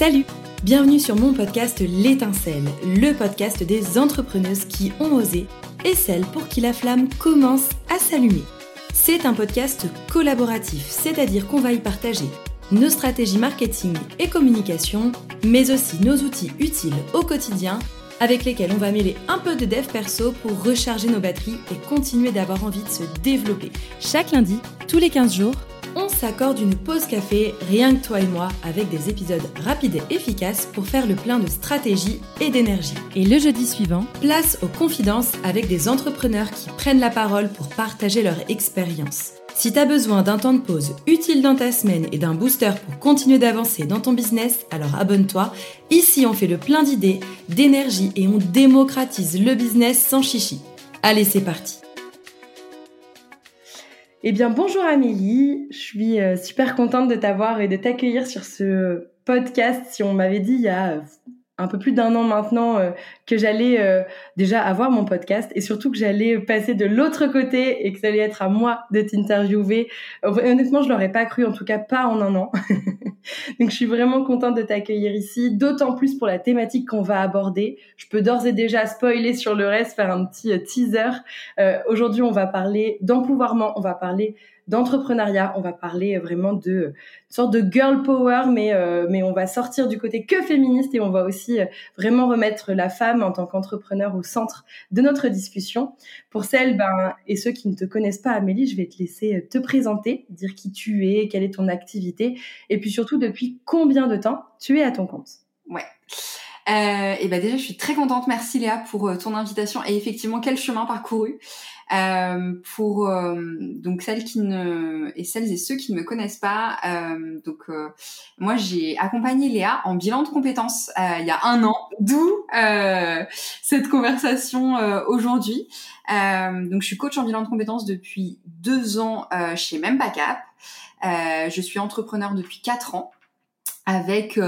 Salut Bienvenue sur mon podcast L'étincelle, le podcast des entrepreneuses qui ont osé et celles pour qui la flamme commence à s'allumer. C'est un podcast collaboratif, c'est-à-dire qu'on va y partager nos stratégies marketing et communication, mais aussi nos outils utiles au quotidien avec lesquels on va mêler un peu de dev perso pour recharger nos batteries et continuer d'avoir envie de se développer. Chaque lundi, tous les 15 jours, on s'accorde une pause café, rien que toi et moi, avec des épisodes rapides et efficaces pour faire le plein de stratégie et d'énergie. Et le jeudi suivant, place aux confidences avec des entrepreneurs qui prennent la parole pour partager leur expérience. Si t'as besoin d'un temps de pause utile dans ta semaine et d'un booster pour continuer d'avancer dans ton business, alors abonne-toi. Ici, on fait le plein d'idées, d'énergie et on démocratise le business sans chichi. Allez, c'est parti. Eh bien, bonjour Amélie. Je suis euh, super contente de t'avoir et de t'accueillir sur ce podcast. Si on m'avait dit il y a un peu plus d'un an maintenant euh, que j'allais euh, déjà avoir mon podcast et surtout que j'allais passer de l'autre côté et que ça allait être à moi de t'interviewer. honnêtement, je l'aurais pas cru, en tout cas pas en un an. Donc je suis vraiment contente de t'accueillir ici, d'autant plus pour la thématique qu'on va aborder. Je peux d'ores et déjà spoiler sur le reste, faire un petit euh, teaser. Aujourd'hui, on va parler d'empouvoirment, on va parler d'entrepreneuriat. On va parler vraiment de une sorte de girl power, mais euh, mais on va sortir du côté que féministe et on va aussi euh, vraiment remettre la femme en tant qu'entrepreneur au centre de notre discussion. Pour celles ben, et ceux qui ne te connaissent pas, Amélie, je vais te laisser euh, te présenter, dire qui tu es, quelle est ton activité, et puis surtout depuis combien de temps tu es à ton compte? Ouais. Euh, et ben déjà, je suis très contente. Merci Léa pour ton invitation. Et effectivement, quel chemin parcouru. Euh, pour euh, donc celles qui ne et celles et ceux qui ne me connaissent pas, euh, donc euh, moi j'ai accompagné Léa en bilan de compétences il y a un an, d'où cette conversation aujourd'hui. donc je suis coach en bilan de compétences depuis deux ans chez Même Cap. je suis entrepreneur depuis quatre ans avec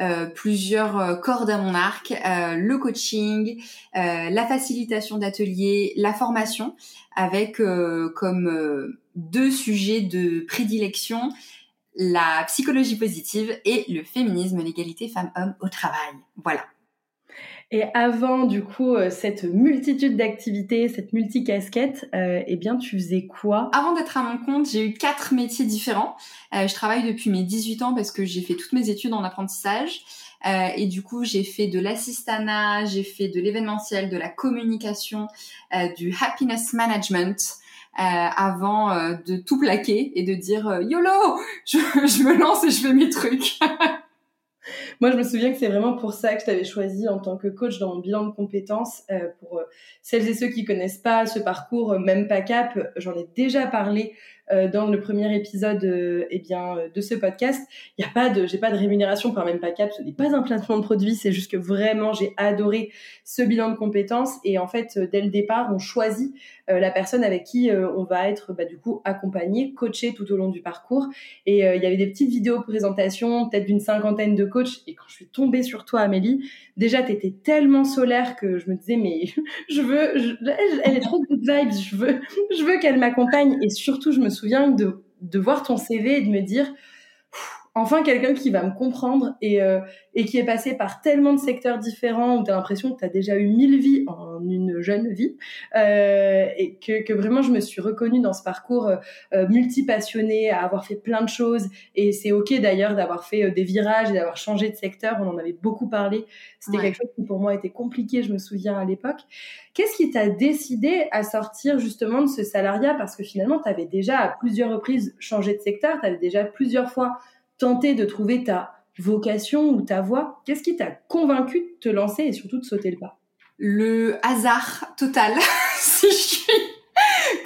euh, plusieurs euh, cordes à mon arc, euh, le coaching, la facilitation d'ateliers, la formation, avec comme deux sujets de prédilection la psychologie positive et le féminisme, l'égalité femmes-hommes au travail. Voilà. Et avant, du coup, euh, cette multitude d'activités, cette multicasquette, euh, eh bien, tu faisais quoi? Avant d'être à mon compte, j'ai eu quatre métiers différents. Euh, je travaille depuis mes 18 ans parce que j'ai fait toutes mes études en apprentissage. Euh, et du coup, j'ai fait de l'assistanat, j'ai fait de l'événementiel, de la communication, euh, du happiness management. Euh, avant de tout plaquer et de dire YOLO, je, je me lance et je fais mes trucs. Moi, je me souviens que c'est vraiment pour ça que je t'avais choisi en tant que coach dans mon bilan de compétences. Euh, pour euh, celles et ceux qui connaissent pas ce parcours, euh, même pas cap, j'en ai déjà parlé euh, dans le premier épisode euh, eh bien euh, de ce podcast. Il y a pas de j'ai pas de rémunération par même pas cap, ce n'est pas un placement de produit, c'est juste que vraiment j'ai adoré ce bilan de compétences et en fait dès le départ, on choisit la personne avec qui on va être bah, du coup accompagné, coaché tout au long du parcours et il y avait des petites vidéos présentations, peut-être d'une cinquantaine de coachs et quand je suis tombée sur toi Amélie, déjà tu étais tellement solaire que je me disais mais je veux elle est trop good vibes, je veux je veux qu'elle m'accompagne et surtout je me souviens de, de voir ton CV et de me dire enfin quelqu'un qui va me comprendre et, euh, et qui est passé par tellement de secteurs différents où tu as l'impression que tu as déjà eu mille vies en une jeune vie euh, et que, que, vraiment je me suis reconnue dans ce parcours euh, multipassionné, à avoir fait plein de choses. Et c'est ok d'ailleurs d'avoir fait euh, des virages et d'avoir changé de secteur, on en avait beaucoup parlé, c'était quelque chose qui pour moi était compliqué, je me souviens à l'époque. Qu'est-ce qui t'a décidé à sortir justement de ce salariat? Parce que finalement tu avais déjà à plusieurs reprises changé de secteur, tu avais déjà plusieurs fois tenter de trouver ta vocation ou ta voie Qu'est-ce qui t'a convaincu de te lancer et surtout de sauter le pas? Le hasard total, si je suis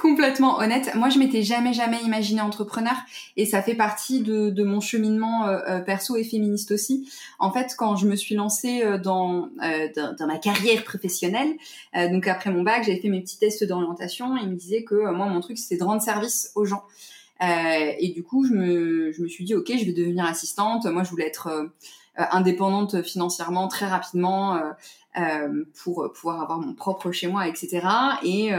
complètement honnête. Moi, je m'étais jamais, jamais imaginé entrepreneur et ça fait partie de, mon cheminement euh, euh, perso et féministe aussi. En fait, quand je me suis lancée euh, dans, ma carrière professionnelle, donc après mon bac, j'avais fait mes petits tests d'orientation et il me disait que moi, mon truc, c'était de rendre service aux gens. Euh, et du coup, je me, je me suis dit, ok, je vais devenir assistante. Moi, je voulais être euh, indépendante financièrement très rapidement euh, euh, pour pouvoir avoir mon propre chez moi, etc. Et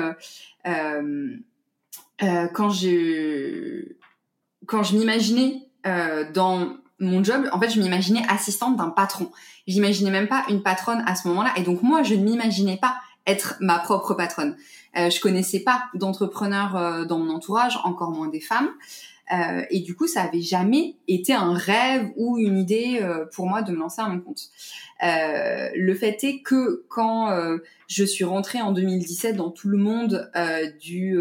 quand je quand je m'imaginais dans mon job, en fait, je m'imaginais assistante d'un patron. J'imaginais même pas une patronne à ce moment-là. Et donc moi, je ne m'imaginais pas être ma propre patronne. Euh, je connaissais pas d'entrepreneurs euh, dans mon entourage, encore moins des femmes. Euh, et du coup, ça avait jamais été un rêve ou une idée euh, pour moi de me lancer à mon compte. Euh, le fait est que quand je suis rentrée en 2017 dans tout le monde du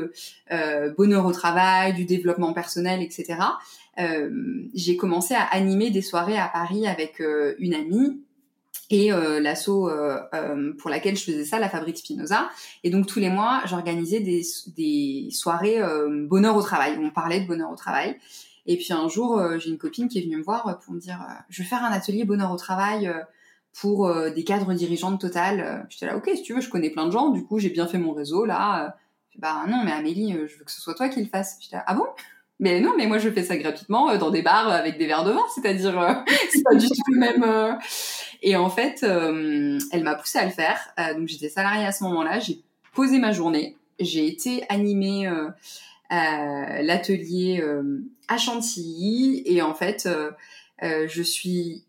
bonheur au travail, du développement personnel, etc., j'ai commencé à animer des soirées à Paris avec une amie et euh, l'asso euh, euh, pour laquelle je faisais ça, la Fabrique Spinoza. Et donc tous les mois, j'organisais des, des soirées euh, bonheur au travail. On parlait de bonheur au travail. Et puis un jour, j'ai une copine qui est venue me voir pour me dire, je vais faire un atelier bonheur au travail pour des cadres dirigeants de Total. J'étais là, ok, si tu veux, je connais plein de gens. Du coup, j'ai bien fait mon réseau là. bah non, mais Amélie, je veux que ce soit toi qui le fasse. J'étais là, ah bon? Mais non, mais moi je fais ça gratuitement dans des bars avec des verres de vin, c'est-à-dire c'est pas du tout le même. Et en fait, euh, elle m'a poussée à le faire. Euh, donc j'étais salariée à ce moment-là. J'ai posé ma journée. J'ai été animée euh, à l'atelier à Chantilly. Et en fait, je suis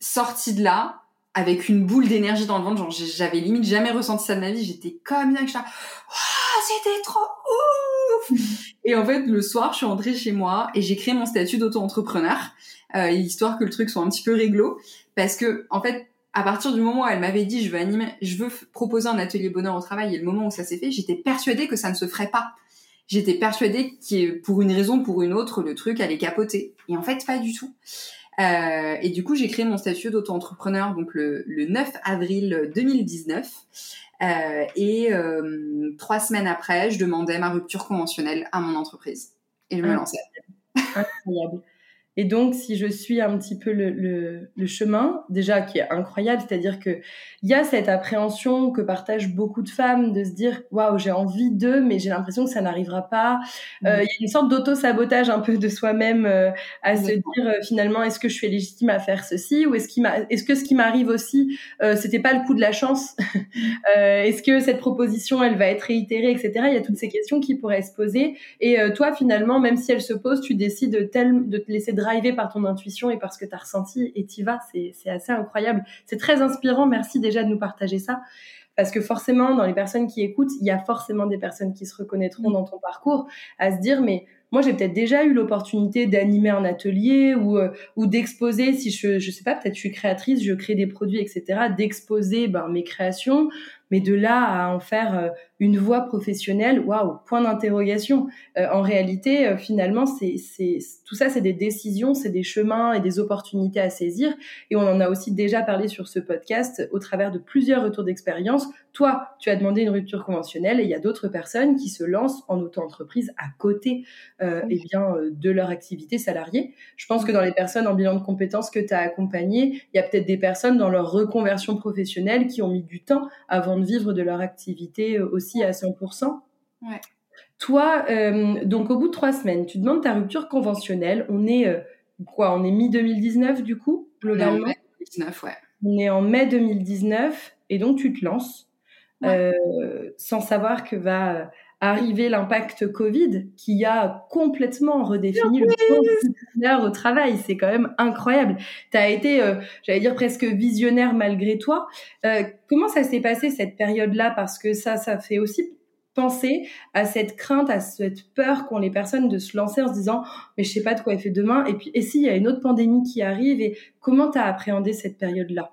sortie de là avec une boule d'énergie dans le ventre. Genre, j'avais limite jamais ressenti ça de ma vie. J'étais comme bien que ça. c'était trop ouf! et en fait, le soir, je suis rentrée chez moi et j'ai créé mon statut d'auto-entrepreneur, euh, histoire que le truc soit un petit peu réglo parce que en fait à partir du moment où elle m'avait dit je veux animer, je veux proposer un atelier bonheur au travail et le moment où ça s'est fait, j'étais persuadée que ça ne se ferait pas. J'étais persuadée que pour une raison ou pour une autre, le truc allait capoter. Et en fait, pas du tout. Euh, et du coup, j'ai créé mon statut d'auto-entrepreneur donc le, 9 avril 2019. Euh, et euh, trois semaines après, je demandais ma rupture conventionnelle à mon entreprise. Et je me lançais. Incroyable. Et donc, si je suis un petit peu le, le, le chemin, déjà qui est incroyable, c'est-à-dire que il y a cette appréhension que partagent beaucoup de femmes de se dire waouh, j'ai envie de, mais j'ai l'impression que ça n'arrivera pas. Mmh. Euh, il y a une sorte d'auto-sabotage un peu de soi-même euh, à se dire euh, finalement est-ce que je suis légitime à faire ceci ou est-ce qu'il est-ce que ce qui m'arrive aussi euh, c'était pas le coup de la chance? Est-ce que cette proposition elle va être réitérée, etc. Il y a toutes ces questions qui pourraient se poser. Et toi finalement, même si elle se pose, tu décides tel, de te laisser drivé par ton intuition et par ce que tu as ressenti et t'y vas. C'est assez incroyable. C'est très inspirant. Merci déjà de nous partager ça. Parce que forcément, dans les personnes qui écoutent, il y a forcément des personnes qui se reconnaîtront mm. dans ton parcours à se dire, mais moi, j'ai peut-être déjà eu l'opportunité d'animer un atelier ou, euh, ou d'exposer, si je, je sais pas, peut-être je suis créatrice, je crée des produits, etc., d'exposer ben, mes créations, mais de là à en faire euh, une voie professionnelle, waouh, point d'interrogation. Euh, en réalité, euh, finalement, c'est, c'est, tout ça, c'est des décisions, c'est des chemins et des opportunités à saisir. Et on en a aussi déjà parlé sur ce podcast au travers de plusieurs retours d'expérience. Toi, tu as demandé une rupture conventionnelle et il y a d'autres personnes qui se lancent en auto-entreprise à côté euh, eh bien, de leur activité salariée. Je pense que dans les personnes en bilan de compétences que tu as accompagnées, il y a peut-être des personnes dans leur reconversion professionnelle qui ont mis du temps avant de vivre de leur activité euh, aussi à 100%. Ouais. Toi, euh, donc au bout de trois semaines, tu demandes ta rupture conventionnelle. On est euh, quoi On est mi-2019 du coup, globalement On est en mai 2019, ouais. On est en mai 2019 et donc tu te lances sans savoir que va arriver l'impact Covid qui a complètement redéfini le au travail. C'est quand même incroyable. Tu as été, euh, j'allais dire, presque visionnaire malgré toi. Euh, comment ça s'est passé cette période-là? Parce que ça, ça fait aussi penser à cette crainte, à cette peur qu'ont les personnes de se lancer en se disant mais je sais pas de quoi elle fait demain et puis et s'il y a une autre pandémie qui arrive et comment tu as appréhendé cette période-là?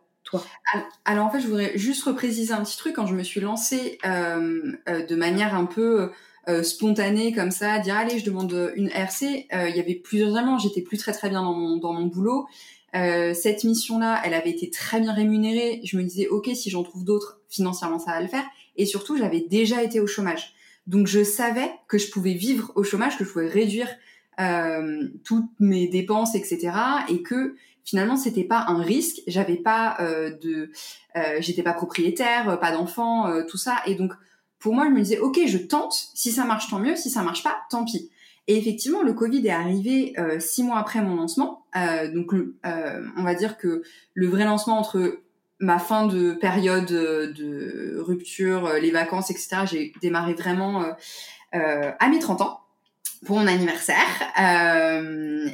Alors en fait, je voudrais juste repréciser un petit truc. Quand je me suis lancée euh, euh, de manière un peu euh, spontanée comme ça, dire allez, je demande une RC, il y avait plusieurs éléments. J'étais plus très très bien dans mon, dans mon boulot. cette mission-là, elle avait été très bien rémunérée. Je me disais ok, si j'en trouve d'autres, financièrement ça va le faire. Et surtout, j'avais déjà été au chômage. Donc je savais que je pouvais vivre au chômage, que je pouvais réduire toutes mes dépenses, etc. Et que finalement c'était pas un risque. J'avais pas euh, de euh, j'étais pas propriétaire pas d'enfant euh, tout ça. Et donc pour moi je me disais ok je tente. Si ça marche tant mieux. Si ça marche pas tant pis. Et effectivement le covid est arrivé six mois après mon lancement. Donc on va dire que le vrai lancement entre ma fin de période de rupture les vacances etc j'ai démarré vraiment à mes 30 ans pour mon anniversaire.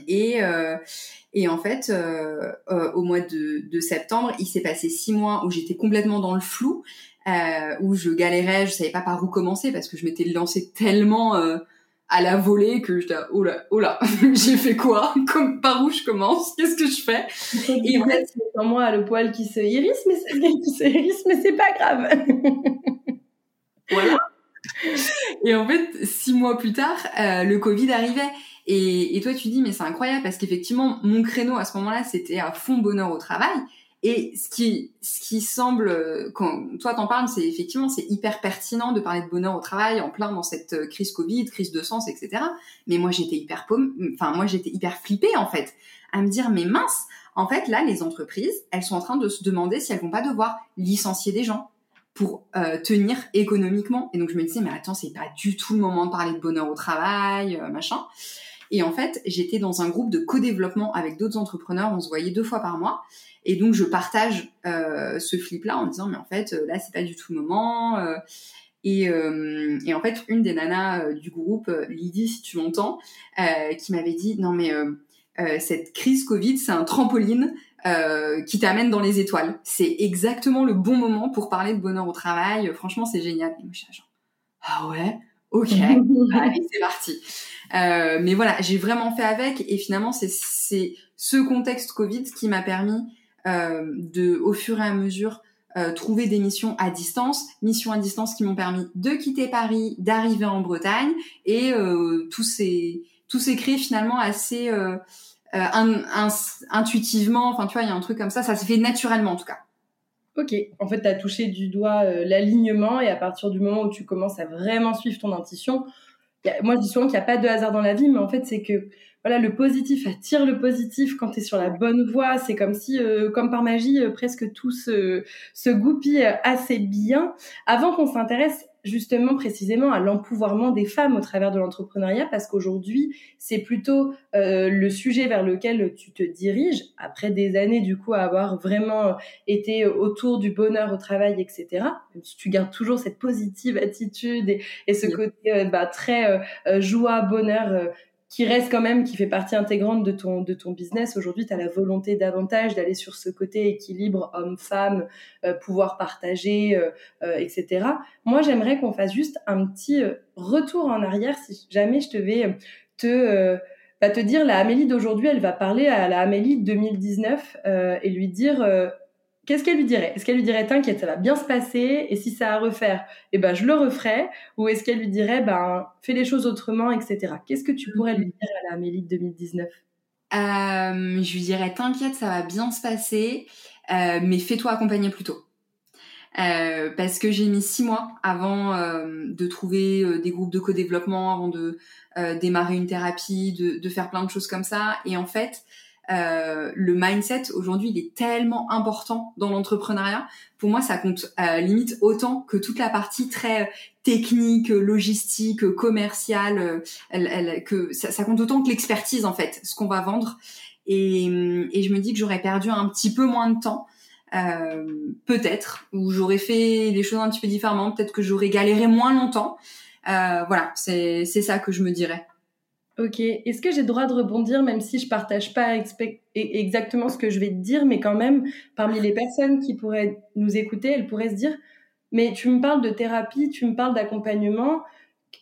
Et Et en fait, euh, euh, au mois de, de, septembre, il s'est passé six mois où j'étais complètement dans le flou, euh, où je galérais, je savais pas par où commencer parce que je m'étais lancée tellement euh, à la volée que j'étais oh là, oh là, j'ai fait quoi? Comme par où je commence? Qu'est-ce que je fais? Et en fait, c'est moi le poil qui se hérisse, mais c'est qui se hérisse, mais c'est pas grave. voilà. Et en fait, six mois plus tard, euh, le Covid arrivait. Et, et toi, tu dis, mais c'est incroyable parce qu'effectivement, mon créneau à ce moment-là, c'était à fond bonheur au travail. Et ce qui, ce qui semble, quand toi t'en parles, c'est effectivement, c'est hyper pertinent de parler de bonheur au travail en plein dans cette euh, crise Covid, crise de sens, etc. Mais moi, j'étais hyper paume, enfin, moi, j'étais hyper flippée, en fait, à me dire, mais mince, en fait, là, les entreprises, elles sont en train de se demander si elles vont pas devoir licencier des gens pour euh, tenir économiquement. Et donc, je me disais, mais attends, c'est pas du tout le moment de parler de bonheur au travail, euh, machin. Et en fait, j'étais dans un groupe de co-développement avec d'autres entrepreneurs. On se voyait deux fois par mois. Et donc, je partage euh, ce flip-là en disant, mais en fait, euh, là, c'est pas du tout le moment. Euh, et, euh, et, en fait, une des nanas du groupe, Lydie, si tu m'entends, qui m'avait dit, non, mais cette crise Covid, c'est un trampoline qui t'amène dans les étoiles. C'est exactement le bon moment pour parler de bonheur au travail. Franchement, c'est génial. Et moi, je suis genre, ah ouais, ok, allez, c'est parti. Euh, mais voilà, j'ai vraiment fait avec et finalement c'est ce contexte Covid qui m'a permis euh, de, au fur et à mesure, euh, trouver des missions à distance, missions à distance qui m'ont permis de quitter Paris, d'arriver en Bretagne et euh, tout s'est tout s'est créé finalement assez euh, un, intuitivement. Enfin tu vois, il y a un truc comme ça, ça s'est fait naturellement en tout cas. Ok, en fait, tu as touché du doigt l'alignement et à partir du moment où tu commences à vraiment suivre ton intuition, moi je dis souvent qu'il n'y a pas de hasard dans la vie, mais en fait c'est que voilà le positif attire le positif quand tu es sur la bonne voie. C'est comme si, euh, comme par magie, euh, presque tout se, se goupille assez bien. Avant qu'on s'intéresse justement précisément à l'empouvoirment des femmes au travers de l'entrepreneuriat parce qu'aujourd'hui c'est plutôt euh, le sujet vers lequel tu te diriges après des années du coup à avoir vraiment été autour du bonheur au travail etc tu gardes toujours cette positive attitude et, ce côté euh, bah, très euh, joie bonheur qui reste quand même, qui fait partie intégrante de ton, de ton business. Aujourd'hui, tu as la volonté davantage d'aller sur ce côté équilibre homme-femme, euh, pouvoir partager, euh, euh, etc. Moi, j'aimerais qu'on fasse juste un petit retour en arrière, si jamais je te vais te, bah, te dire, la Amélie d'aujourd'hui, elle va parler à la Amélie de 2019 et lui dire qu'est-ce qu'elle lui dirait? Est-ce qu'elle lui dirait t'inquiète, ça va bien se passer et si ça a à refaire, eh ben je le referai? Ou est-ce qu'elle lui dirait ben fais les choses autrement, etc. Qu'est-ce que tu pourrais lui dire à la Amélie de 2019 euh, Je lui dirais t'inquiète, ça va bien se passer, euh, mais fais-toi accompagner plus tôt. Euh, parce que j'ai mis six mois avant euh, de trouver euh, des groupes de co-développement, avant de euh, démarrer une thérapie, de, de, faire plein de choses comme ça. Et en fait, euh, le mindset aujourd'hui il est tellement important dans l'entrepreneuriat. Pour moi, ça compte euh, limite autant que toute la partie très euh, technique, logistique, commerciale. Elle, elle, que ça, ça, compte autant que l'expertise en fait, ce qu'on va vendre. Et, et, je me dis que j'aurais perdu un petit peu moins de temps. Euh, peut-être, ou j'aurais fait les choses un petit peu différemment, peut-être que j'aurais galéré moins longtemps. Euh, voilà, c'est ça que je me dirais. Ok, est-ce que j'ai droit de rebondir même si je partage pas exactement ce que je vais te dire, mais quand même, parmi les personnes qui pourraient nous écouter, elles pourraient se dire, mais tu me parles de thérapie, tu me parles d'accompagnement,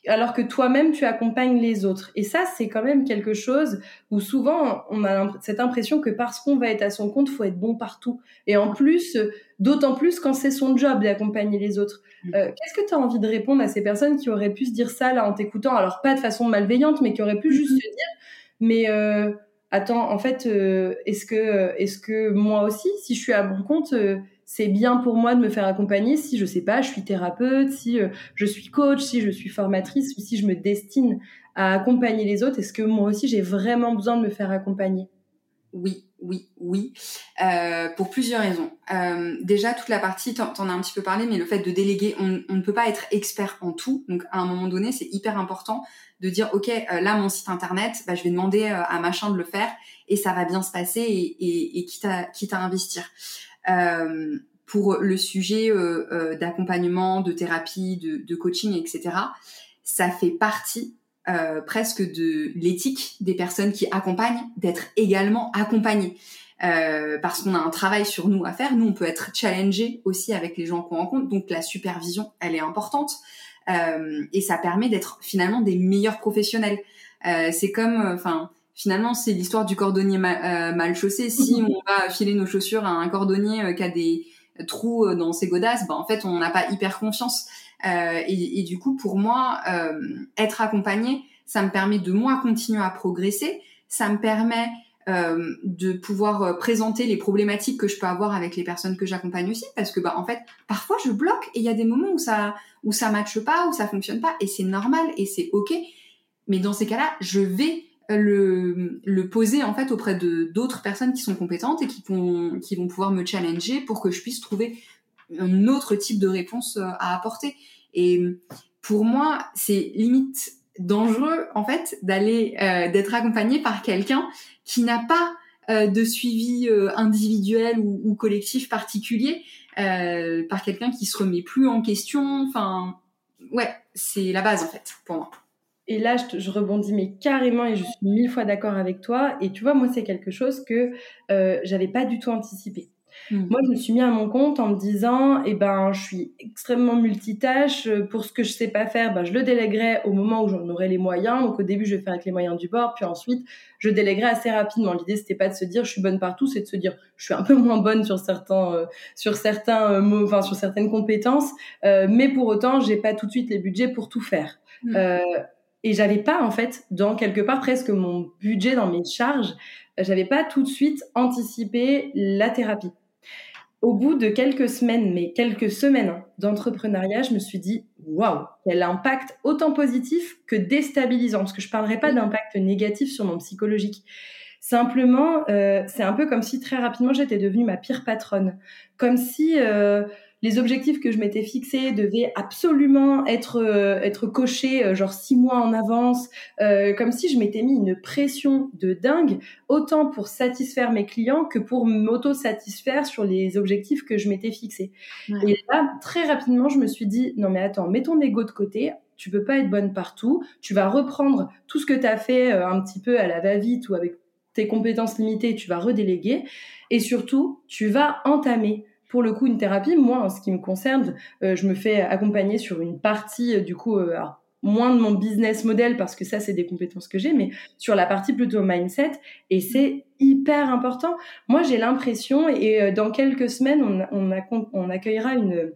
alors que toi-même tu accompagnes les autres. Et ça, c'est quand même quelque chose où souvent on a cette impression que parce qu'on va être à son compte, faut être bon partout. Et en plus, d'autant plus quand c'est son job d'accompagner les autres. Mm. Euh, Qu'est-ce que tu as envie de répondre à ces personnes qui auraient pu se dire ça là en t'écoutant? Alors pas de façon malveillante, mais qui auraient pu juste mm-hmm. se dire, mais euh, attends, en fait, euh, est-ce que, est-ce que moi aussi, si je suis à mon compte c'est bien pour moi de me faire accompagner si je sais pas, je suis thérapeute, si euh, je suis coach, si je suis formatrice, si je me destine à accompagner les autres. Est-ce que moi aussi j'ai vraiment besoin de me faire accompagner? Oui, oui, oui, euh, pour plusieurs raisons. Euh, déjà, toute la partie, t'en en as un petit peu parlé, mais le fait de déléguer, on, ne peut pas être expert en tout. Donc, à un moment donné, c'est hyper important de dire, ok, là, mon site internet, bah, je vais demander à machin de le faire et ça va bien se passer et, et, et quitte, à, quitte à investir. Euh, pour le sujet euh, euh, d'accompagnement, de thérapie, de, de, coaching, etc. Ça fait partie presque de l'éthique des personnes qui accompagnent d'être également accompagnées. Euh, parce qu'on a un travail sur nous à faire. Nous, on peut être challengé aussi avec les gens qu'on rencontre. Donc la supervision, elle est importante. Euh, et ça permet d'être finalement des meilleurs professionnels. Euh, c'est comme, enfin, finalement, c'est l'histoire du cordonnier mal chaussé. Si on va filer nos chaussures à un cordonnier qui a des trous dans ses godasses, ben, en fait, on n'a pas hyper confiance. Et, et, du coup, pour moi, être accompagné, ça me permet de moi continuer à progresser. Ça me permet euh, de pouvoir euh, présenter les problématiques que je peux avoir avec les personnes que j'accompagne aussi parce que bah en fait parfois je bloque et il y a des moments où ça où ça matche pas où ça fonctionne pas et c'est normal et c'est ok mais dans ces cas-là je vais euh, le, le poser en fait auprès de d'autres personnes qui sont compétentes et qui vont qui vont pouvoir me challenger pour que je puisse trouver un autre type de réponse à apporter et pour moi c'est limite dangereux en fait d'aller euh, d'être accompagné par quelqu'un qui n'a pas euh, de suivi euh, individuel ou, ou, collectif particulier, par quelqu'un qui se remet plus en question. Enfin, ouais, c'est la base en fait pour moi. Et là, je, je, rebondis mais carrément et je suis mille fois d'accord avec toi. Et tu vois, moi, c'est quelque chose que j'avais pas du tout anticipé. Mmh. Moi, je me suis mis à mon compte en me disant, eh ben, je suis extrêmement multitâche. Pour ce que je sais pas faire, ben, je le délèguerai au moment où j'en aurai les moyens. Donc, au début, je vais faire avec les moyens du bord, puis ensuite, je délèguerai assez rapidement. L'idée, c'était pas de se dire, je suis bonne partout, c'est de se dire, je suis un peu moins bonne sur certains, euh, sur certains euh, mots, enfin, sur certaines compétences, euh, mais pour autant, j'ai pas tout de suite les budgets pour tout faire. Mmh. Et j'avais pas, en fait, dans quelque part presque mon budget dans mes charges, j'avais pas tout de suite anticipé la thérapie au bout de quelques semaines, mais quelques semaines d'entrepreneuriat, je me suis dit waouh, quel impact autant positif que déstabilisant, parce que je parlerai pas d'impact négatif sur mon psychologique. Simplement, euh, c'est un peu comme si très rapidement j'étais devenue ma pire patronne, comme si euh, les objectifs que je m'étais fixés devaient absolument être euh, être cochés euh, genre six mois en avance, euh, comme si je m'étais mis une pression de dingue, autant pour satisfaire mes clients que pour m'auto-satisfaire sur les objectifs que je m'étais fixés. Et là, très rapidement, je me suis dit non mais attends, mets ton ego de côté. Tu peux pas être bonne partout. Tu vas reprendre tout ce que tu as fait un petit peu à la va-vite ou avec tes compétences limitées, tu vas redéléguer. Et surtout, tu vas entamer pour le coup une thérapie. Moi, en ce qui me concerne, euh, je me fais accompagner sur une partie, euh, du coup, euh, moins de mon business model parce que ça, c'est des compétences que j'ai, mais sur la partie plutôt mindset. Et c'est hyper important. Moi, j'ai l'impression, et dans quelques semaines, on, accueillera une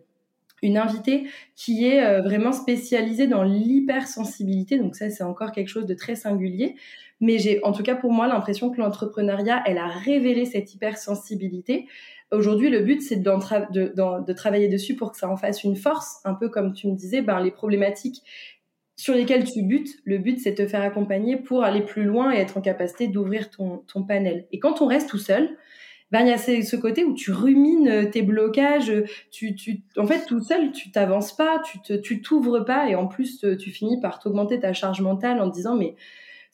une invitée qui est vraiment spécialisée dans l'hypersensibilité. Donc ça, c'est encore quelque chose de très singulier. Mais j'ai, en tout cas pour moi, l'impression que l'entrepreneuriat, elle a révélé cette hypersensibilité. Aujourd'hui, le but, c'est de, travailler dessus pour que ça en fasse une force, un peu comme tu me disais, ben, les problématiques sur lesquelles tu butes, le but, c'est de te faire accompagner pour aller plus loin et être en capacité d'ouvrir ton, panel. Et quand on reste tout seul, ben, il y a ce, côté où tu rumines tes blocages, tu, en fait, tout seul, tu t'avances pas, tu t'ouvres pas, et en plus, tu finis par t'augmenter ta charge mentale en disant, mais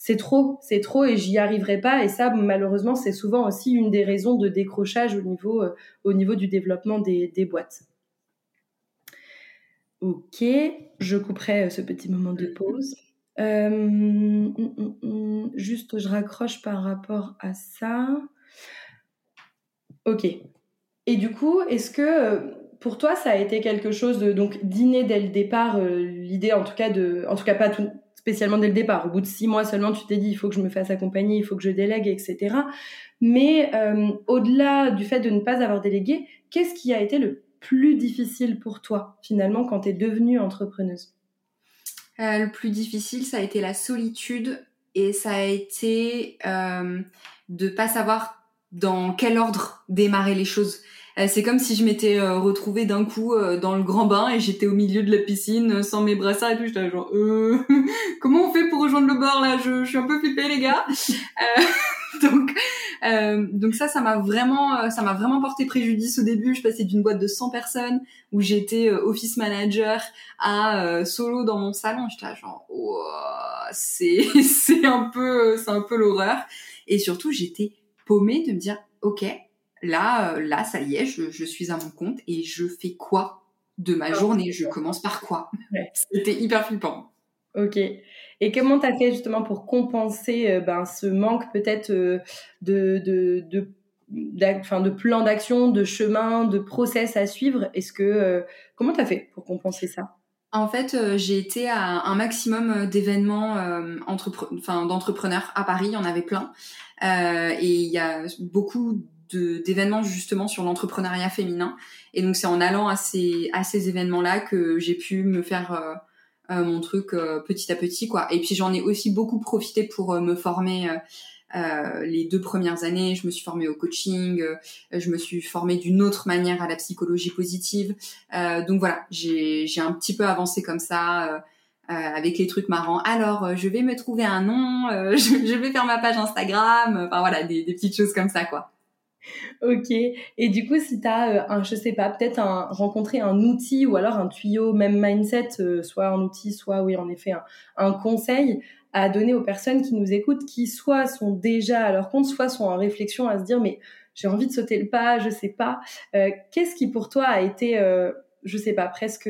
c'est trop, c'est trop et j'y arriverai pas. Et ça, malheureusement, c'est souvent aussi une des raisons de décrochage au niveau, euh, du développement des, boîtes. Ok, je couperai euh, ce petit moment de pause. Euh, hum, hum, hum, juste, je raccroche par rapport à ça. Ok. Et du coup, est-ce que pour toi, ça a été quelque chose de donc dîner dès le départ, l'idée en tout cas de, en tout cas pas tout, spécialement dès le départ. Au bout de six mois seulement, tu t'es dit, il faut que je me fasse accompagner, il faut que je délègue, etc. Mais euh, au-delà du fait de ne pas avoir délégué, qu'est-ce qui a été le plus difficile pour toi, finalement, quand tu es devenue entrepreneuse? Euh, Le plus difficile, ça a été la solitude et ça a été euh, de pas savoir dans quel ordre démarrer les choses. Euh, c'est comme si je m'étais euh, retrouvée d'un coup euh, dans le grand bain et j'étais au milieu de la piscine sans mes brassards et tout. J'étais genre, euh, comment on fait pour rejoindre le bord là? Je, je, suis un peu flippée les gars. donc, donc ça, ça m'a vraiment, ça m'a vraiment porté préjudice au début. Je passais d'une boîte de 100 personnes où j'étais office manager à solo dans mon salon. J'étais genre, c'est, c'est un peu, c'est un peu l'horreur. Et surtout, j'étais paumée de me dire, ok, là, euh, là, ça y est, je, suis à mon compte et je fais quoi de ma journée? Je commence par quoi? C'était hyper flippant. Ok. Et comment tu as fait justement pour compenser ben, ce manque peut-être de, de, de, de plan d'action, de chemin, de process à suivre? Est-ce que comment tu as fait pour compenser ça? En fait, j'ai été à un maximum d'événements euh, d'entrepreneurs à Paris, il y en avait plein. Euh, et il y a beaucoup d'événements justement sur l'entrepreneuriat féminin. Et donc c'est en allant à ces, à ces événements-là que j'ai pu me faire euh, euh mon truc euh, petit à petit. quoi. Et puis j'en ai aussi beaucoup profité pour me former. les deux premières années, je me suis formée au coaching, je me suis formée d'une autre manière à la psychologie positive. donc voilà, j'ai un petit peu avancé comme ça euh, avec les trucs marrants. Alors, euh, je vais me trouver un nom, euh, je, vais faire ma page Instagram, enfin voilà, des, petites choses comme ça, quoi. Ok. Et du coup, si tu as, un, je sais pas, peut-être un, rencontré un outil ou alors un tuyau, même mindset, soit un outil, soit, oui, en effet, un, un, conseil à donner aux personnes qui nous écoutent, qui soit sont déjà à leur compte, soit sont en réflexion à se dire, mais j'ai envie de sauter le pas, je sais pas. Qu'est-ce qui pour toi a été, je sais pas, presque,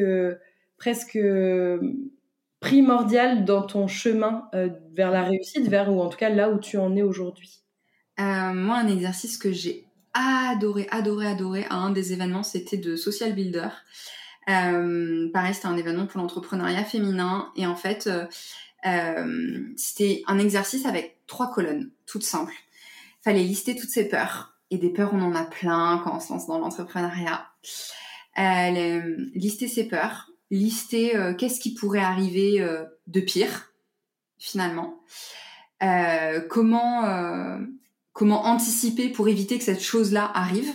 presque primordial dans ton chemin euh, vers la réussite, vers ou en tout cas là où tu en es aujourd'hui? Euh, Moi, un exercice que j'ai adoré, adoré, adoré à un des événements, c'était de Social Builder. Euh, pareil, c'était un événement pour l'entrepreneuriat féminin et en fait, c'était un exercice avec trois colonnes, toutes simples. Fallait lister toutes ses peurs et des peurs, on en a plein quand on se lance dans l'entrepreneuriat. lister ses peurs, lister euh, qu'est-ce qui pourrait arriver euh, de pire finalement, euh, comment comment anticiper pour éviter que cette chose-là arrive.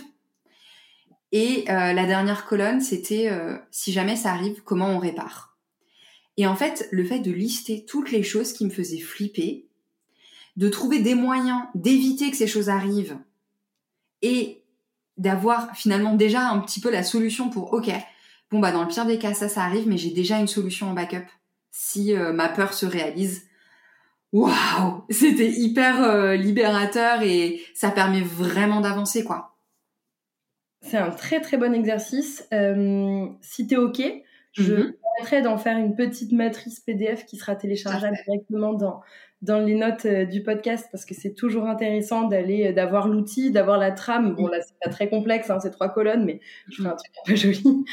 Et la dernière colonne, c'était si jamais ça arrive, comment on répare. Et en fait, le fait de lister toutes les choses qui me faisaient flipper, de trouver des moyens d'éviter que ces choses arrivent et d'avoir finalement déjà un petit peu la solution pour OK, bon bah dans le pire des cas ça ça arrive mais j'ai déjà une solution en backup si euh, ma peur se réalise waouh! C'était hyper euh, libérateur et ça permet vraiment d'avancer quoi. C'est un très très bon exercice. Euh, si t'es ok je mm d'en faire une petite matrice PDF qui sera téléchargeable directement dans dans les notes euh, du podcast parce que c'est toujours intéressant d'aller euh, d'avoir l'outil, d'avoir la trame. Bon là c'est pas très complexe, hein, c'est trois colonnes, mais je fais un truc un peu joli,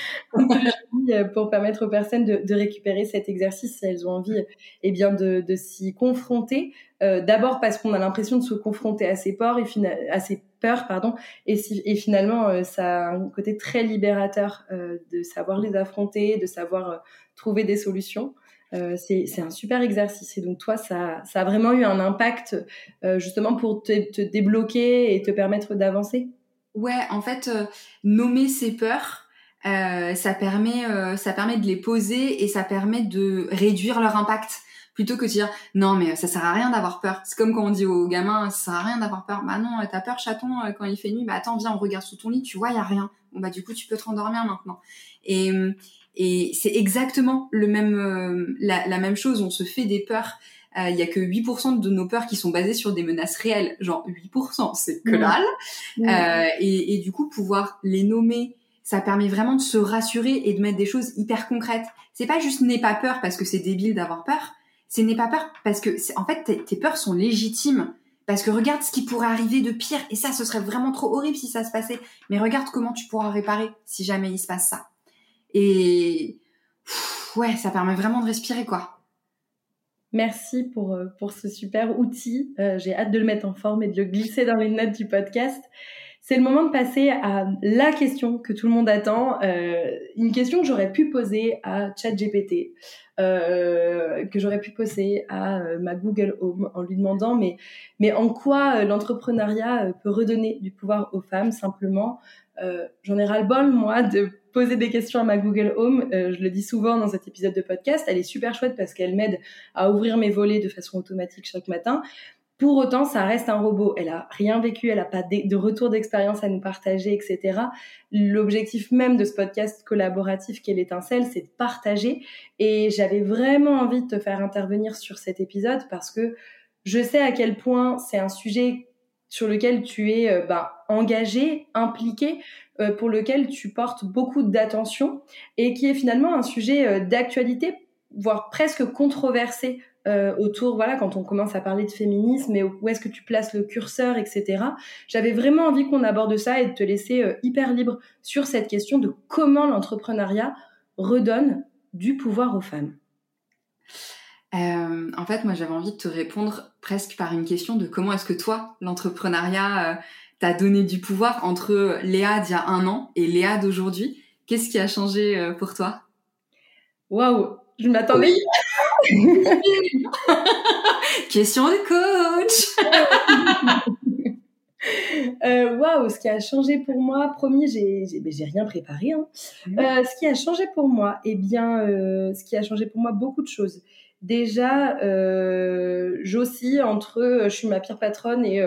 euh, pour permettre aux personnes de, de, récupérer cet exercice si elles ont envie, eh bien de, de s'y confronter. D'abord parce qu'on a l'impression de se confronter à ses peurs et à ses peurs, pardon, et, si, et finalement ça a un côté très libérateur de savoir les affronter, de savoir trouver des solutions. Euh, c'est un super exercice. Et donc, toi, ça, ça a vraiment eu un impact euh, justement pour te, te, débloquer et te permettre d'avancer? Ouais, en fait, euh, nommer ses peurs, ça, permet, ça permet de les poser et ça permet de réduire leur impact. Plutôt que de dire non mais ça sert à rien d'avoir peur. C'est comme quand on dit aux gamins ça sert à rien d'avoir peur. Bah non, t'as peur chaton quand il fait nuit. Bah attends viens on regarde sous ton lit, tu vois y a rien. Bon bah du coup tu peux te rendormir maintenant. Et et c'est exactement le même, euh, la, la, même chose. On se fait des peurs. Euh, il y a que 8% de nos peurs qui sont basées sur des menaces réelles. Genre 8%, c'est que dalle. Euh, et, et, du coup, pouvoir les nommer, ça permet vraiment de se rassurer et de mettre des choses hyper concrètes. C'est pas juste n'aie pas peur parce que c'est débile d'avoir peur. C'est n'aie pas peur parce que, en fait, tes, tes peurs sont légitimes. Parce que regarde ce qui pourrait arriver de pire. Et ça, ce serait vraiment trop horrible si ça se passait. Mais regarde comment tu pourras réparer si jamais il se passe ça. Et ouais, ça permet vraiment de respirer, quoi. Merci pour, euh, pour ce super outil. Euh, j'ai hâte de le mettre en forme et de le glisser dans les notes du podcast. C'est le moment de passer à la question que tout le monde attend, euh, une question que j'aurais pu poser à ChatGPT, que j'aurais pu poser à ma Google Home en lui demandant mais, mais en quoi l'entrepreneuriat peut redonner du pouvoir aux femmes simplement? J'en ai ras-le-bol, moi, de poser des questions à ma Google Home. Euh, je le dis souvent dans cet épisode de podcast. Elle est super chouette parce qu'elle m'aide à ouvrir mes volets de façon automatique chaque matin. Pour autant, ça reste un robot. Elle a rien vécu, elle a pas de retour d'expérience à nous partager, etc. L'objectif même de ce podcast collaboratif qu'est l'étincelle, c'est de partager. Et j'avais vraiment envie de te faire intervenir sur cet épisode parce que je sais à quel point c'est un sujet sur lequel tu es euh, bah, engagé, impliqué, euh, pour lequel tu portes beaucoup d'attention et qui est finalement un sujet euh, d'actualité voire presque controversé autour, voilà, quand on commence à parler de féminisme et où est-ce que tu places le curseur, etc. J'avais vraiment envie qu'on aborde ça et de te laisser hyper libre sur cette question de comment l'entrepreneuriat redonne du pouvoir aux femmes. Euh, en fait, moi, j'avais envie de te répondre presque par une question de comment est-ce que toi, l'entrepreneuriat, t'a donné du pouvoir entre Léa d'il y a un an et Léa d'aujourd'hui. Qu'est-ce qui a changé pour toi? Waouh, je m'attendais. Question de coach. Euh, waouh, ce qui a changé pour moi, premier, j'ai rien préparé. Hein. Euh, ce qui a changé pour moi, eh bien, euh, ce qui a changé pour moi, beaucoup de choses. Déjà, j'oscille entre je suis ma pire patronne et,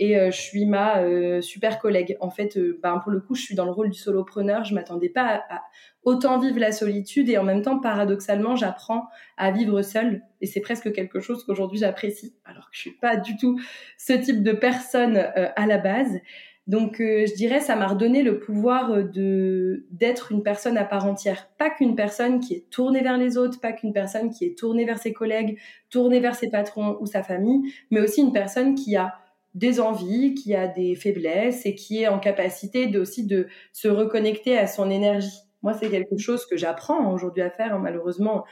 et je suis ma super collègue. En fait, ben, pour le coup, je suis dans le rôle du solopreneur. Je m'attendais pas à, autant vivre la solitude et en même temps, paradoxalement, j'apprends à vivre seule. Et c'est presque quelque chose qu'aujourd'hui j'apprécie, alors que je suis pas du tout ce type de personne euh, à la base. Donc, euh, je dirais, ça m'a redonné le pouvoir euh, de d'être une personne à part entière, pas qu'une personne qui est tournée vers les autres, pas qu'une personne qui est tournée vers ses collègues, tournée vers ses patrons ou sa famille, mais aussi une personne qui a des envies, qui a des faiblesses et qui est en capacité de, aussi de se reconnecter à son énergie. Moi, c'est quelque chose que j'apprends aujourd'hui à faire. Hein. Malheureusement,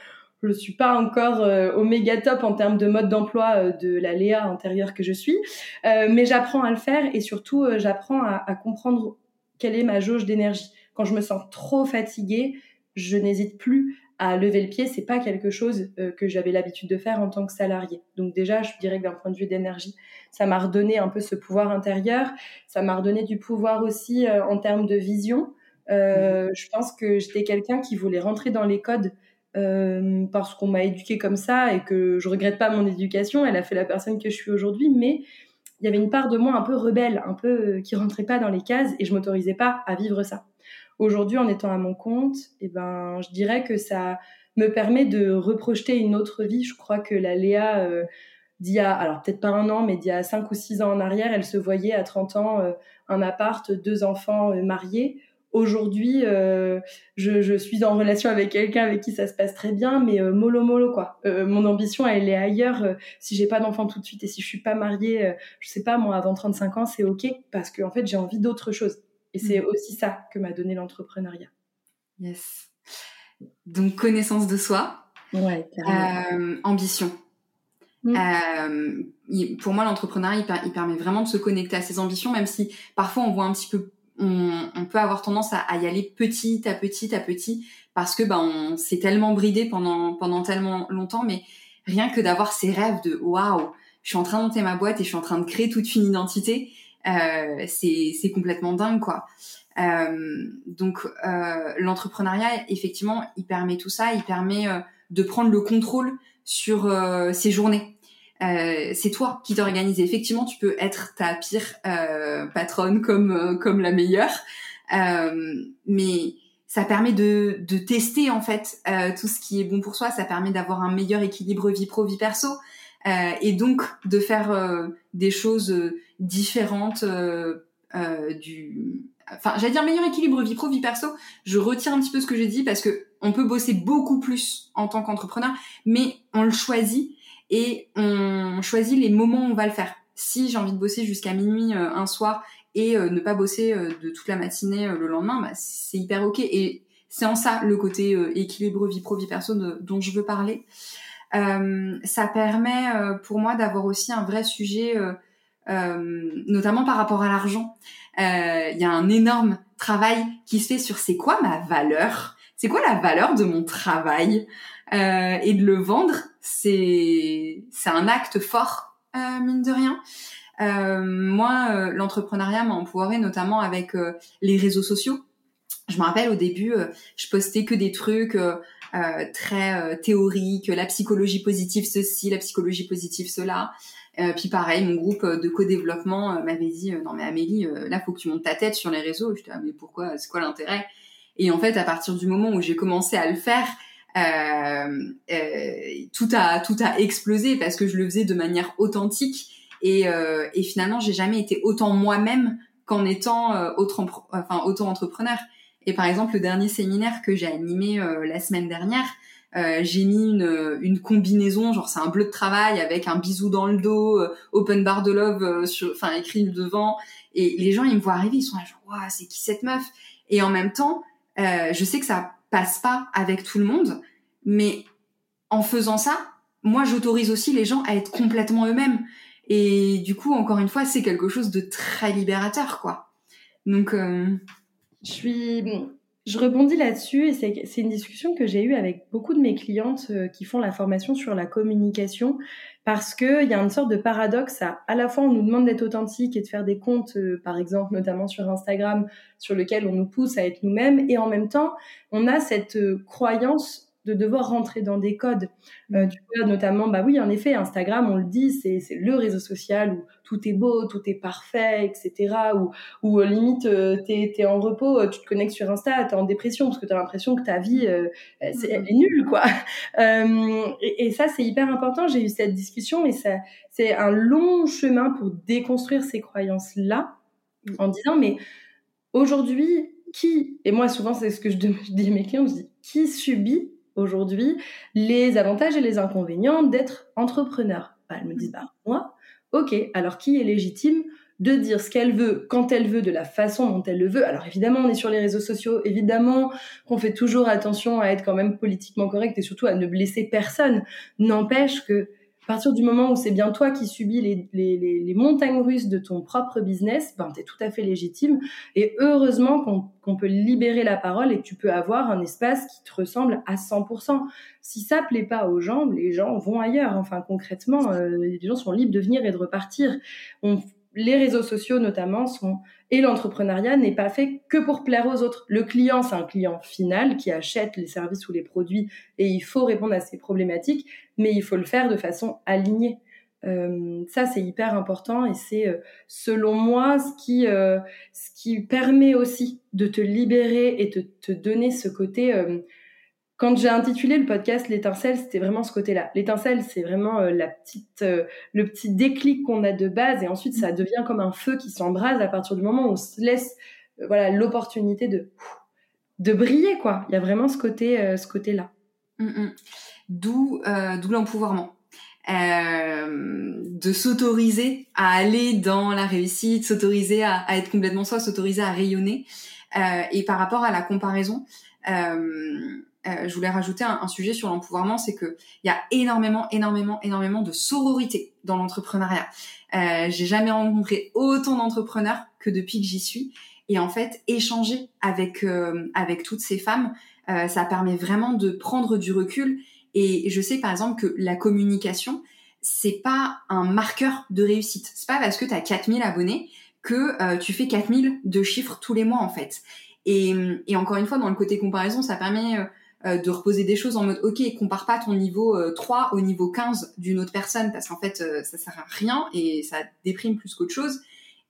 je ne suis pas encore euh, au méga top en termes de mode d'emploi euh, de la Léa intérieure que je suis, euh, mais j'apprends à le faire et surtout j'apprends à, à, comprendre quelle est ma jauge d'énergie. Quand je me sens trop fatiguée, je n'hésite plus à lever le pied. C'est pas quelque chose que j'avais l'habitude de faire en tant que salarié. Donc déjà, je dirais que d'un point de vue d'énergie, ça m'a redonné un peu ce pouvoir intérieur. Ça m'a redonné du pouvoir aussi en termes de vision. Euh, je pense que j'étais quelqu'un qui voulait rentrer dans les codes euh, parce qu'on m'a éduqué comme ça et que je regrette pas mon éducation. Elle a fait la personne que je suis aujourd'hui, mais il y avait une part de moi un peu rebelle, un peu euh, qui rentrait pas dans les cases et je m'autorisais pas à vivre ça. Aujourd'hui, en étant à mon compte, et eh ben, je dirais que ça me permet de reprojeter une autre vie. Je crois que la Léa euh, d'il y a, alors peut-être pas un an, mais d'il y a 5 ou 6 ans en arrière, elle se voyait à 30 ans euh, un appart, deux enfants mariés. Aujourd'hui, euh, je, suis en relation avec quelqu'un avec qui ça se passe très bien, mais euh, mollo mollo quoi. Euh, mon ambition, elle est ailleurs. si j'ai pas d'enfant tout de suite et si je suis pas mariée, je sais pas moi, avant 35 ans, c'est ok parce que en fait, j'ai envie d'autre chose. Et c'est mm. aussi ça que m'a donné l'entrepreneuriat. Yes. Donc connaissance de soi. Ouais. ambition. Mm. pour moi, l'entrepreneuriat, il, permet vraiment de se connecter à ses ambitions, même si parfois on voit un petit peu on, peut avoir tendance à, y aller petit à petit à petit parce que ben on s'est tellement bridé pendant pendant tellement longtemps mais rien que d'avoir ces rêves de waouh je suis en train de monter ma boîte et je suis en train de créer toute une identité euh, c'est c'est complètement dingue quoi. Euh, donc euh, l'entrepreneuriat effectivement il permet tout ça il permet de prendre le contrôle sur ses journées euh, c'est toi qui t'organises. Effectivement, tu peux être ta pire euh, patronne comme euh, comme la meilleure, mais ça permet de, de tester en fait tout ce qui est bon pour soi. Ça permet d'avoir un meilleur équilibre vie pro vie perso et donc de faire des choses différentes du. Enfin, j'allais dire meilleur équilibre vie pro vie perso. Je retire un petit peu ce que j'ai dit parce que on peut bosser beaucoup plus en tant qu'entrepreneur, mais on le choisit et on choisit les moments où on va le faire. Si j'ai envie de bosser jusqu'à minuit euh, un soir et euh, ne pas bosser euh, de toute la matinée le lendemain, bah, c'est hyper ok. Et c'est en ça le côté équilibre vie pro vie perso dont je veux parler. ça permet pour moi d'avoir aussi un vrai sujet, notamment par rapport à l'argent. Il y a un énorme travail qui se fait sur c'est quoi ma valeur, c'est quoi la valeur de mon travail? Et de le vendre c'est c'est un acte fort euh, mine de rien. Euh, moi, euh, l'entrepreneuriat m'a empoweré notamment avec les réseaux sociaux. Je me rappelle au début, je postais que des trucs très théoriques, la psychologie positive ceci, la psychologie positive cela. puis pareil, mon groupe de co-développement m'avait dit non mais Amélie, là faut que tu montes ta tête sur les réseaux. Je disais ah, mais pourquoi? C'est quoi l'intérêt? Et en fait, à partir du moment où j'ai commencé à le faire, euh, euh, tout a tout a explosé parce que je le faisais de manière authentique et, euh, et finalement j'ai jamais été autant moi-même qu'en étant euh, autre enfin auto-entrepreneur. Et par exemple le dernier séminaire que j'ai animé la semaine dernière, euh, j'ai mis une, une combinaison, genre c'est un bleu de travail avec un bisou dans le dos, euh, open bar de love, enfin écrit devant. Et les gens, ils me voient arriver, ils sont là, genre, waouh, c'est qui cette meuf? Et en même temps, je sais que ça passe pas avec tout le monde, mais en faisant ça, moi, j'autorise aussi les gens à être complètement eux-mêmes. Et du coup, encore une fois, c'est quelque chose de très libérateur, quoi. Donc, euh... je suis, je rebondis là-dessus et c'est une discussion que j'ai eue avec beaucoup de mes clientes euh, qui font la formation sur la communication parce que il y a une sorte de paradoxe à à la fois on nous demande d'être authentique et de faire des comptes, euh, par exemple notamment sur Instagram, sur lequel on nous pousse à être nous-mêmes et en même temps on a cette euh, croyance de devoir rentrer dans des codes. Euh, tu vois, notamment, bah oui, en effet, Instagram, on le dit, c'est, c'est le réseau social où tout est beau, tout est parfait, etc. Où, où euh, limite, euh, t'es, t'es en repos, euh, tu te connectes sur Insta, t'es en dépression parce que t'as l'impression que ta vie, c'est, elle est nulle, quoi. Et, et, ça, c'est hyper important. J'ai eu cette discussion et ça, c'est un long chemin pour déconstruire ces croyances-là en disant, mais aujourd'hui, qui, et moi souvent c'est ce que je dis à mes clients, je dis, qui subit aujourd'hui les avantages et les inconvénients d'être entrepreneur bah, Elle me dit, bah, moi, ok, alors qui est légitime de dire ce qu'elle veut, quand elle veut, de la façon dont elle le veut? Alors évidemment, on est sur les réseaux sociaux, évidemment qu'on fait toujours attention à être quand même politiquement correct et surtout à ne blesser personne. N'empêche que à partir du moment où c'est bien toi qui subis les, les, montagnes russes de ton propre business, ben, tu es tout à fait légitime. Et heureusement qu'on peut libérer la parole et tu peux avoir un espace qui te ressemble à 100%. Si ça plaît pas aux gens, les gens vont ailleurs. Enfin, concrètement, euh, les gens sont libres de venir et de repartir. Les réseaux sociaux notamment sont et l'entrepreneuriat n'est pas fait que pour plaire aux autres. Le client, c'est un client final qui achète les services ou les produits et il faut répondre à ses problématiques, mais il faut le faire de façon alignée. Euh, ça, c'est hyper important et c'est, euh, selon moi, ce qui, euh, ce qui permet aussi de te libérer et de te donner ce côté quand j'ai intitulé le podcast l'étincelle, c'était vraiment ce côté-là. L'étincelle, c'est vraiment euh, la petite, euh, le petit déclic qu'on a de base, et ensuite ça devient comme un feu qui s'embrase à partir du moment où on se laisse, euh, voilà, l'opportunité de de briller, quoi. Il y a vraiment ce côté, ce côté-là. Mm, mm. D'où, d'où l'empouvoirment. de s'autoriser à aller dans la réussite, s'autoriser à, être complètement soi, s'autoriser à rayonner. et par rapport à la comparaison, je voulais rajouter un, sujet sur l'empouvoirment, c'est que il y a énormément, énormément, énormément de sororité dans l'entrepreneuriat. Euh, J'ai jamais rencontré autant d'entrepreneurs que depuis que j'y suis. Et en fait, échanger avec euh, avec toutes ces femmes, euh, ça permet vraiment de prendre du recul. Et je sais par exemple que la communication, c'est pas un marqueur de réussite. C'est pas parce que tu as 4000 abonnés que euh, tu fais 4000 de chiffres tous les mois en fait. Et, et encore une fois, dans le côté comparaison, ça permet euh, de reposer des choses en mode ok compare pas ton niveau 3 euh, au niveau 15 d'une autre personne parce qu'en fait euh, ça sert à rien et ça déprime plus qu'autre chose.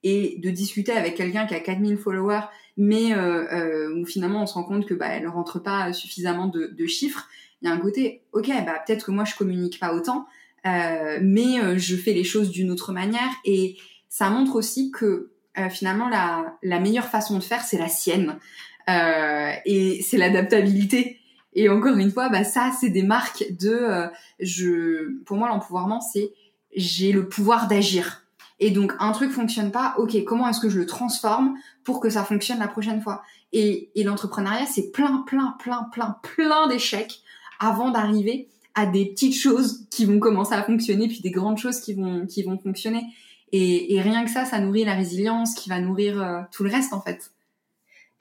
Et de discuter avec quelqu'un qui a 4000 followers mais où finalement on se rend compte que bah elle rentre pas suffisamment de, de chiffres il y a un côté ok bah peut-être que moi je communique pas autant mais je fais les choses d'une autre manière. Et ça montre aussi que finalement la, la meilleure façon de faire c'est la sienne. Et c'est l'adaptabilité et encore une fois, bah ça, c'est des marques de, euh, je, pour moi, l'empouvoirment, c'est j'ai le pouvoir d'agir. Et donc un truc fonctionne pas, ok, comment est-ce que je le transforme pour que ça fonctionne la prochaine fois? Et, et l'entrepreneuriat, c'est plein, plein, plein, plein, plein d'échecs avant d'arriver à des petites choses qui vont commencer à fonctionner, puis des grandes choses qui vont qui vont fonctionner. Et, et rien que ça, ça nourrit la résilience, qui va nourrir euh, tout le reste en fait.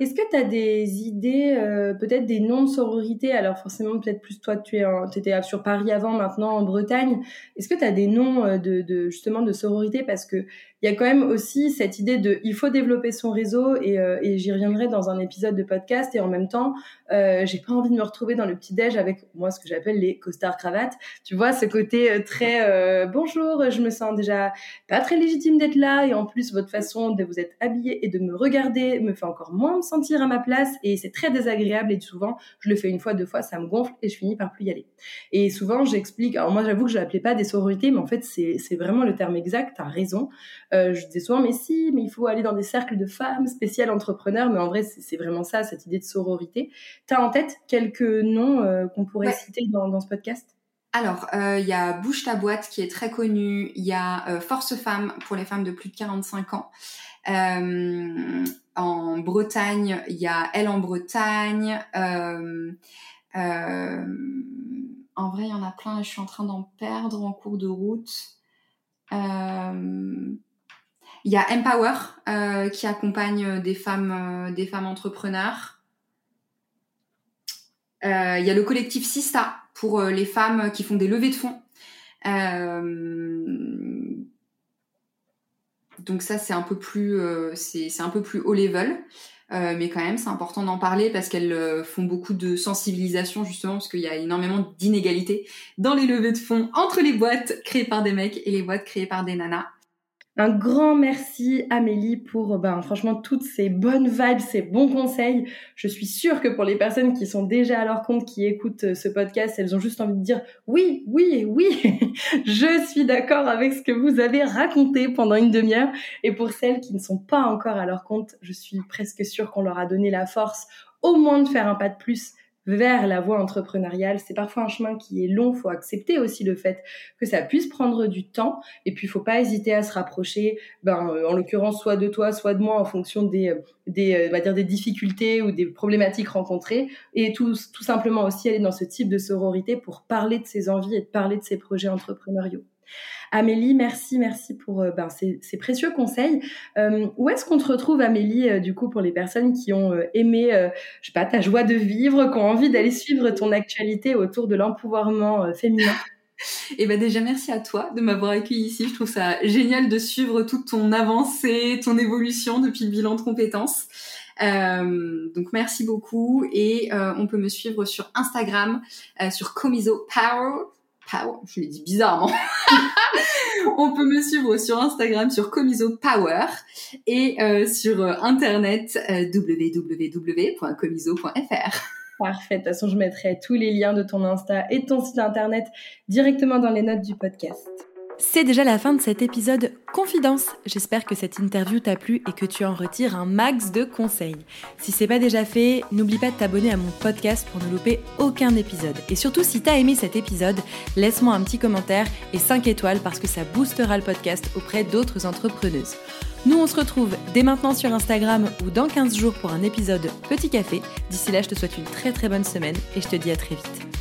Est-ce que tu as des idées, euh, peut-être des noms de sororités Alors forcément, peut-être plus toi, tu es étais sur Paris avant, maintenant en Bretagne. Est-ce que tu as des noms euh, de, justement de sororités? Parce que il y a quand même aussi cette idée de il faut développer son réseau et, euh, j'y reviendrai dans un épisode de podcast. Et en même temps j'ai pas envie de me retrouver dans le petit déj avec moi ce que j'appelle les costards cravates. Tu vois ce côté très bonjour je me sens déjà pas très légitime d'être là. Et en plus votre façon de vous être habillé et de me regarder me fait encore moins sentir à ma place et c'est très désagréable et souvent je le fais une fois deux fois ça me gonfle et je finis par plus y aller et souvent j'explique alors moi j'avoue que je l'appelais pas des sororités mais en fait c'est vraiment le terme exact t'as raison euh, je disais souvent, mais si, mais il faut aller dans des cercles de femmes spéciales entrepreneurs. Mais en vrai, c'est vraiment ça, cette idée de sororité. Tu as en tête quelques noms euh, qu'on pourrait citer dans, dans, ce podcast? Alors, euh, il y a Bouge ta boîte qui est très connue. Il y a Force Femmes pour les femmes de plus de 45 ans. En Bretagne, il y a Elle en Bretagne. en vrai, il y en a plein je suis en train d'en perdre en cours de route. Euh, il y a Empower euh, qui accompagne des femmes, euh, des femmes entrepreneurs. Il y a le collectif Sista pour les femmes qui font des levées de fonds. Donc ça c'est un peu plus c'est un peu plus haut level. mais quand même, c'est important d'en parler parce qu'elles font beaucoup de sensibilisation justement parce qu'il y a énormément d'inégalités dans les levées de fonds entre les boîtes créées par des mecs et les boîtes créées par des nanas. Un grand merci Amélie pour ben, franchement toutes ces bonnes vibes, ces bons conseils. Je suis sûre que pour les personnes qui sont déjà à leur compte, qui écoutent euh, ce podcast, elles ont juste envie de dire oui, oui, oui, je suis d'accord avec ce que vous avez raconté pendant une demi-heure. Et pour celles qui ne sont pas encore à leur compte, je suis presque sûre qu'on leur a donné la force au moins de faire un pas de plus vers la voie entrepreneuriale. C'est parfois un chemin qui est long, faut accepter aussi le fait que ça puisse prendre du temps et puis faut pas hésiter à se rapprocher ben euh, en l'occurrence soit de toi, soit de moi en fonction des euh, des euh, on va dire des difficultés ou des problématiques rencontrées et tout tout simplement aussi aller dans ce type de sororité pour parler de ses envies et de parler de ses projets entrepreneuriaux. Amélie, merci, merci pour euh, ben, ces, précieux conseils. Euh, où est-ce qu'on te retrouve, Amélie, euh, du coup, pour les personnes qui ont aimé, je sais pas, ta joie de vivre, qui ont envie d'aller suivre ton actualité autour de l'empouvoirment féminin? Et eh ben déjà merci à toi de m'avoir accueilli ici. Je trouve ça génial de suivre toute ton avancée, ton évolution depuis le bilan de compétences. donc merci beaucoup et on peut me suivre sur Instagram sur Comiso Power Power, je l'ai dit bizarrement. on peut me suivre sur Instagram sur Comiso Power et euh, sur euh, internet euh, www.comiso.fr. Parfait. De toute façon, je mettrai tous les liens de ton Insta et de ton site internet directement dans les notes du podcast. C'est déjà la fin de cet épisode Confidence. J'espère que cette interview t'a plu et que tu en retires un max de conseils. Si c'est pas déjà fait, n'oublie pas de t'abonner à mon podcast pour ne louper aucun épisode. Et surtout, si t'as aimé cet épisode, laisse-moi un petit commentaire et 5 étoiles parce que ça boostera le podcast auprès d'autres entrepreneuses. Nous, on se retrouve dès maintenant sur Instagram ou dans 15 jours pour un épisode Petit Café. D'ici là, je te souhaite une très très bonne semaine et je te dis à très vite.